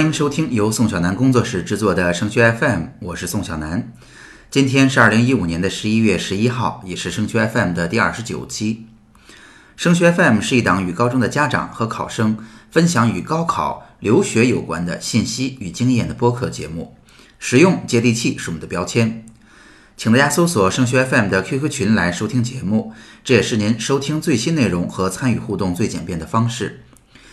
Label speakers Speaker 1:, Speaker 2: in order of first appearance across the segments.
Speaker 1: 欢迎收听由宋小南工作室制作的升学 FM，我是宋小南。今天是二零一五年的十一月十一号，也是升学 FM 的第二十九期。升学 FM 是一档与高中的家长和考生分享与高考、留学有关的信息与经验的播客节目，实用接地气是我们的标签。请大家搜索升学 FM 的 QQ 群来收听节目，这也是您收听最新内容和参与互动最简便的方式。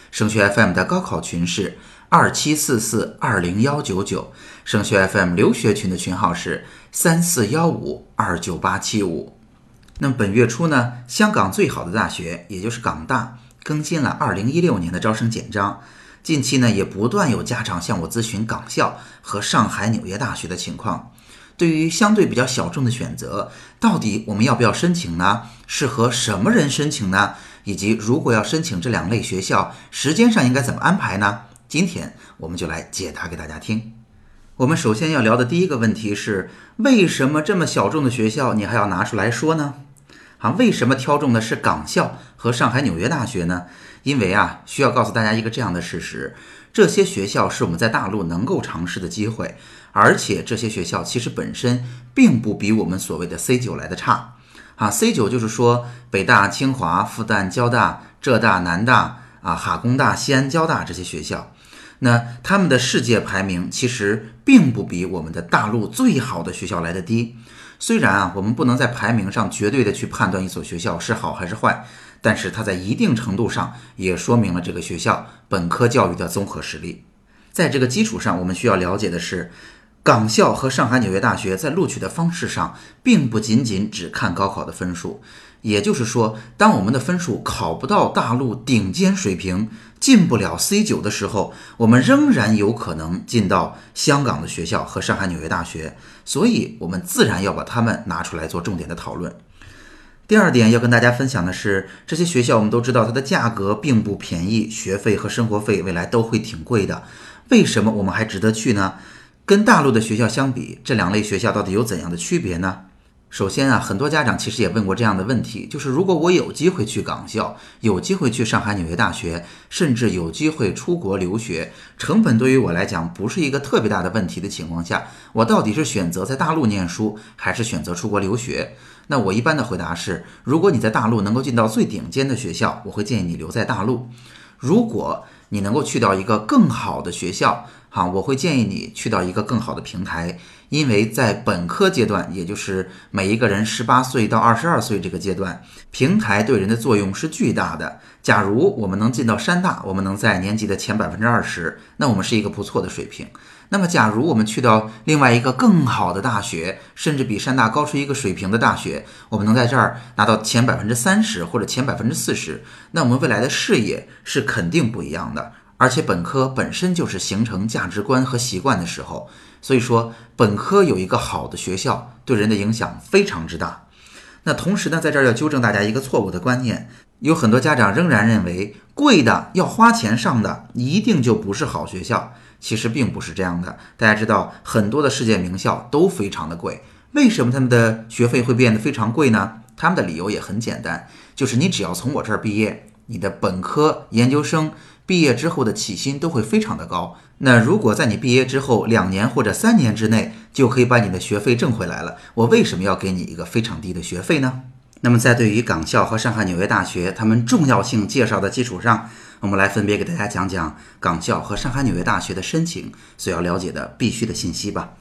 Speaker 1: 升学 FM 的高考群是二七四四二零幺九九，升学 FM 留学群的群号是三四幺五二九八七五。那么本月初呢，香港最好的大学，也就是港大，更新了二零一六年的招生简章。近期呢，也不断有家长向我咨询港校和上海、纽约大学的情况。对于相对比较小众的选择，到底我们要不要申请呢？适合什么人申请呢？以及如果要申请这两类学校，时间上应该怎么安排呢？今天我们就来解答给大家听。我们首先要聊的第一个问题是，为什么这么小众的学校你还要拿出来说呢？啊，为什么挑中的是港校和上海、纽约大学呢？因为啊，需要告诉大家一个这样的事实：这些学校是我们在大陆能够尝试的机会，而且这些学校其实本身并不比我们所谓的 C 九来的差。啊，C 九就是说北大、清华、复旦、交大、浙大、南大啊、哈工大、西安交大这些学校，那他们的世界排名其实并不比我们的大陆最好的学校来的低。虽然啊，我们不能在排名上绝对的去判断一所学校是好还是坏，但是它在一定程度上也说明了这个学校本科教育的综合实力。在这个基础上，我们需要了解的是，港校和上海、纽约大学在录取的方式上，并不仅仅只看高考的分数。也就是说，当我们的分数考不到大陆顶尖水平，进不了 C 九的时候，我们仍然有可能进到香港的学校和上海、纽约大学。所以，我们自然要把它们拿出来做重点的讨论。第二点要跟大家分享的是，这些学校我们都知道它的价格并不便宜，学费和生活费未来都会挺贵的。为什么我们还值得去呢？跟大陆的学校相比，这两类学校到底有怎样的区别呢？首先啊，很多家长其实也问过这样的问题，就是如果我有机会去港校，有机会去上海、纽约大学，甚至有机会出国留学，成本对于我来讲不是一个特别大的问题的情况下，我到底是选择在大陆念书，还是选择出国留学？那我一般的回答是，如果你在大陆能够进到最顶尖的学校，我会建议你留在大陆；如果你能够去到一个更好的学校，哈，我会建议你去到一个更好的平台。因为在本科阶段，也就是每一个人十八岁到二十二岁这个阶段，平台对人的作用是巨大的。假如我们能进到山大，我们能在年级的前百分之二十，那我们是一个不错的水平。那么，假如我们去到另外一个更好的大学，甚至比山大高出一个水平的大学，我们能在这儿拿到前百分之三十或者前百分之四十，那我们未来的视野是肯定不一样的。而且本科本身就是形成价值观和习惯的时候。所以说，本科有一个好的学校，对人的影响非常之大。那同时呢，在这儿要纠正大家一个错误的观念，有很多家长仍然认为贵的要花钱上的一定就不是好学校，其实并不是这样的。大家知道，很多的世界名校都非常的贵，为什么他们的学费会变得非常贵呢？他们的理由也很简单，就是你只要从我这儿毕业，你的本科、研究生。毕业之后的起薪都会非常的高。那如果在你毕业之后两年或者三年之内就可以把你的学费挣回来了，我为什么要给你一个非常低的学费呢？那么在对于港校和上海纽约大学他们重要性介绍的基础上，我们来分别给大家讲讲港校和上海纽约大学的申请所要了解的必须的信息吧。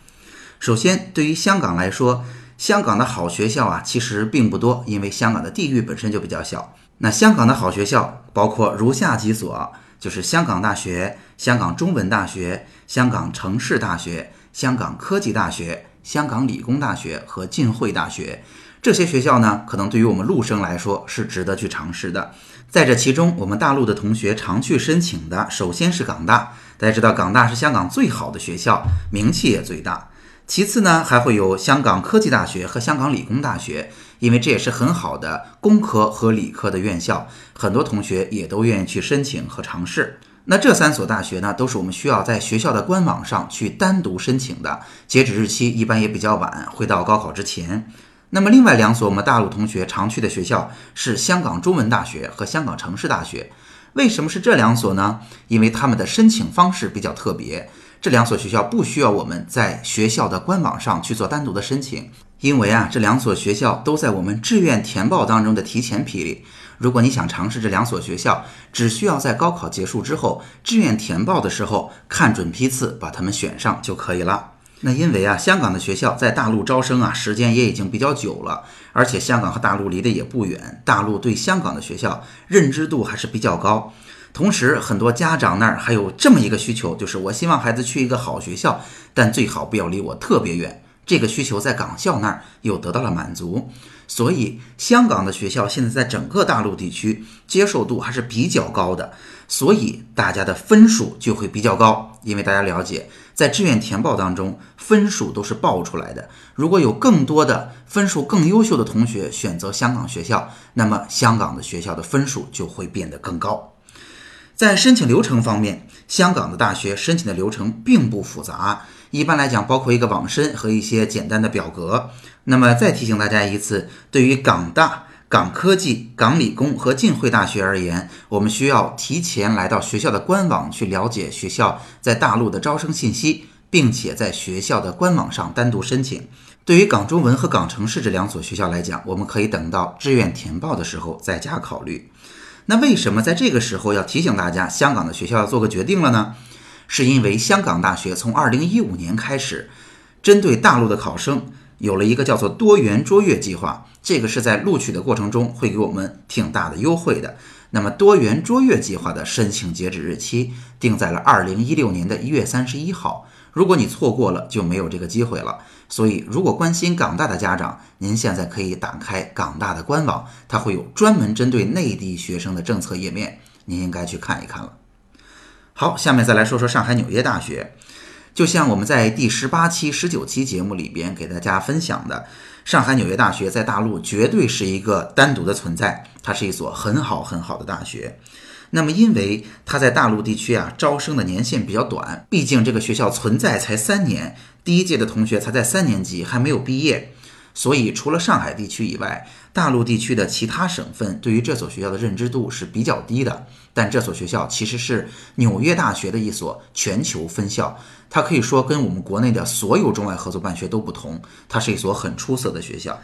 Speaker 1: 首先，对于香港来说，香港的好学校啊其实并不多，因为香港的地域本身就比较小。那香港的好学校包括如下几所。就是香港大学、香港中文大学、香港城市大学、香港科技大学、香港理工大学和浸会大学这些学校呢，可能对于我们陆生来说是值得去尝试的。在这其中，我们大陆的同学常去申请的，首先是港大。大家知道，港大是香港最好的学校，名气也最大。其次呢，还会有香港科技大学和香港理工大学。因为这也是很好的工科和理科的院校，很多同学也都愿意去申请和尝试。那这三所大学呢，都是我们需要在学校的官网上去单独申请的，截止日期一般也比较晚，会到高考之前。那么另外两所我们大陆同学常去的学校是香港中文大学和香港城市大学。为什么是这两所呢？因为他们的申请方式比较特别。这两所学校不需要我们在学校的官网上去做单独的申请，因为啊，这两所学校都在我们志愿填报当中的提前批里。如果你想尝试这两所学校，只需要在高考结束之后，志愿填报的时候看准批次，把他们选上就可以了。那因为啊，香港的学校在大陆招生啊，时间也已经比较久了，而且香港和大陆离得也不远，大陆对香港的学校认知度还是比较高。同时，很多家长那儿还有这么一个需求，就是我希望孩子去一个好学校，但最好不要离我特别远。这个需求在港校那儿又得到了满足，所以香港的学校现在在整个大陆地区接受度还是比较高的，所以大家的分数就会比较高。因为大家了解，在志愿填报当中，分数都是报出来的。如果有更多的分数更优秀的同学选择香港学校，那么香港的学校的分数就会变得更高。在申请流程方面，香港的大学申请的流程并不复杂。一般来讲，包括一个网申和一些简单的表格。那么再提醒大家一次，对于港大、港科技、港理工和浸会大学而言，我们需要提前来到学校的官网去了解学校在大陆的招生信息，并且在学校的官网上单独申请。对于港中文和港城市这两所学校来讲，我们可以等到志愿填报的时候再加考虑。那为什么在这个时候要提醒大家，香港的学校要做个决定了呢？是因为香港大学从二零一五年开始，针对大陆的考生有了一个叫做多元卓越计划。这个是在录取的过程中会给我们挺大的优惠的。那么多元卓越计划的申请截止日期定在了二零一六年的一月三十一号。如果你错过了，就没有这个机会了。所以，如果关心港大的家长，您现在可以打开港大的官网，它会有专门针对内地学生的政策页面，您应该去看一看了。好，下面再来说说上海纽约大学。就像我们在第十八期、十九期节目里边给大家分享的，上海纽约大学在大陆绝对是一个单独的存在，它是一所很好很好的大学。那么，因为它在大陆地区啊招生的年限比较短，毕竟这个学校存在才三年，第一届的同学才在三年级，还没有毕业。所以，除了上海地区以外，大陆地区的其他省份对于这所学校的认知度是比较低的。但这所学校其实是纽约大学的一所全球分校，它可以说跟我们国内的所有中外合作办学都不同，它是一所很出色的学校。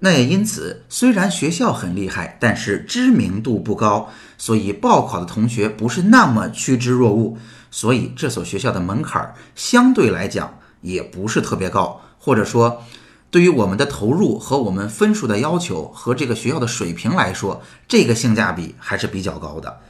Speaker 1: 那也因此，虽然学校很厉害，但是知名度不高，所以报考的同学不是那么趋之若鹜。所以这所学校的门槛相对来讲也不是特别高，或者说。对于我们的投入和我们分数的要求和这个学校的水平来说，这个性价比还是比较高的。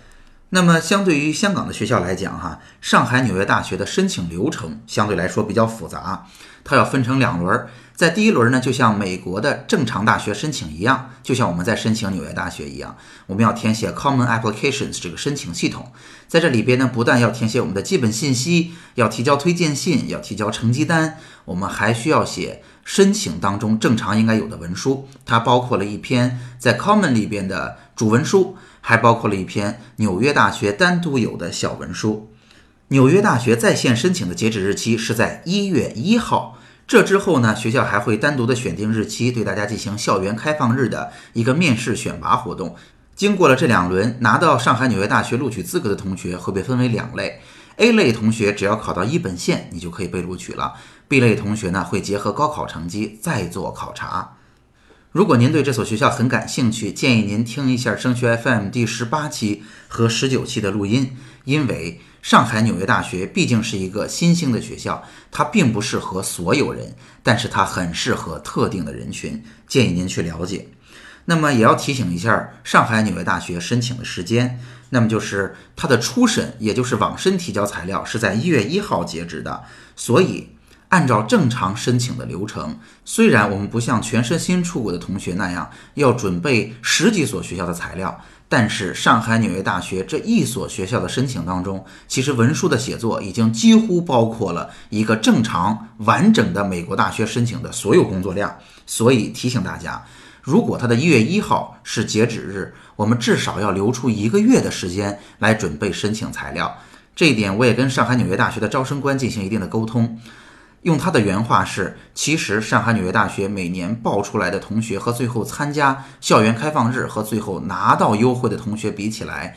Speaker 1: 那么，相对于香港的学校来讲，哈，上海纽约大学的申请流程相对来说比较复杂，它要分成两轮。在第一轮呢，就像美国的正常大学申请一样，就像我们在申请纽约大学一样，我们要填写 Common Applications 这个申请系统，在这里边呢，不但要填写我们的基本信息，要提交推荐信，要提交成绩单，我们还需要写。申请当中正常应该有的文书，它包括了一篇在 Common 里边的主文书，还包括了一篇纽约大学单独有的小文书。纽约大学在线申请的截止日期是在一月一号。这之后呢，学校还会单独的选定日期，对大家进行校园开放日的一个面试选拔活动。经过了这两轮，拿到上海纽约大学录取资格的同学会被分为两类。A 类同学只要考到一本线，你就可以被录取了。B 类同学呢，会结合高考成绩再做考察。如果您对这所学校很感兴趣，建议您听一下升学 FM 第十八期和十九期的录音，因为上海纽约大学毕竟是一个新兴的学校，它并不适合所有人，但是它很适合特定的人群，建议您去了解。那么也要提醒一下，上海纽约大学申请的时间，那么就是它的初审，也就是网申提交材料是在一月一号截止的。所以，按照正常申请的流程，虽然我们不像全身心出国的同学那样要准备十几所学校的材料，但是上海纽约大学这一所学校的申请当中，其实文书的写作已经几乎包括了一个正常完整的美国大学申请的所有工作量。所以提醒大家。如果他的一月一号是截止日，我们至少要留出一个月的时间来准备申请材料。这一点我也跟上海纽约大学的招生官进行一定的沟通。用他的原话是：其实上海纽约大学每年报出来的同学和最后参加校园开放日和最后拿到优惠的同学比起来，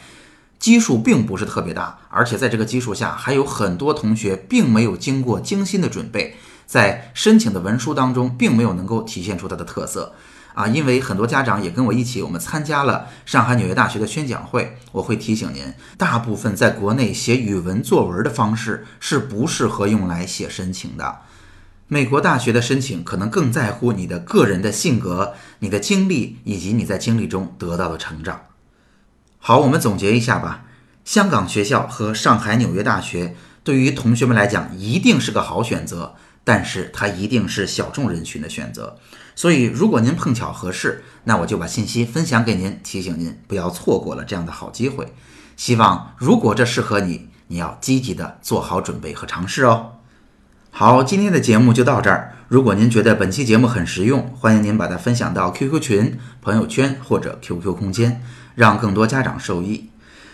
Speaker 1: 基数并不是特别大，而且在这个基数下，还有很多同学并没有经过精心的准备，在申请的文书当中，并没有能够体现出它的特色。啊，因为很多家长也跟我一起，我们参加了上海纽约大学的宣讲会。我会提醒您，大部分在国内写语文作文的方式是不适合用来写申请的。美国大学的申请可能更在乎你的个人的性格、你的经历以及你在经历中得到的成长。好，我们总结一下吧。香港学校和上海纽约大学对于同学们来讲一定是个好选择，但是它一定是小众人群的选择。所以，如果您碰巧合适，那我就把信息分享给您，提醒您不要错过了这样的好机会。希望如果这适合你，你要积极的做好准备和尝试哦。好，今天的节目就到这儿。如果您觉得本期节目很实用，欢迎您把它分享到 QQ 群、朋友圈或者 QQ 空间，让更多家长受益。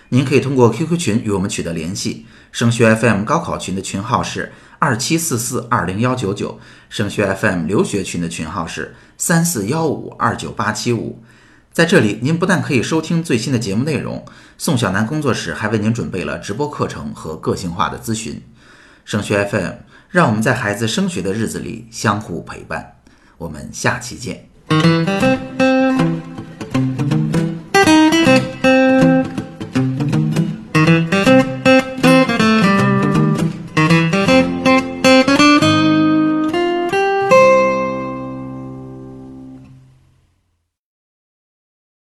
Speaker 1: 您可以通过 QQ 群与我们取得联系。升学 FM 高考群的群号是。二七四四二零幺九九，升学 FM 留学群的群号是三四幺五二九八七五。在这里，您不但可以收听最新的节目内容，宋小南工作室还为您准备了直播课程和个性化的咨询。升学 FM，让我们在孩子升学的日子里相互陪伴。我们下期见。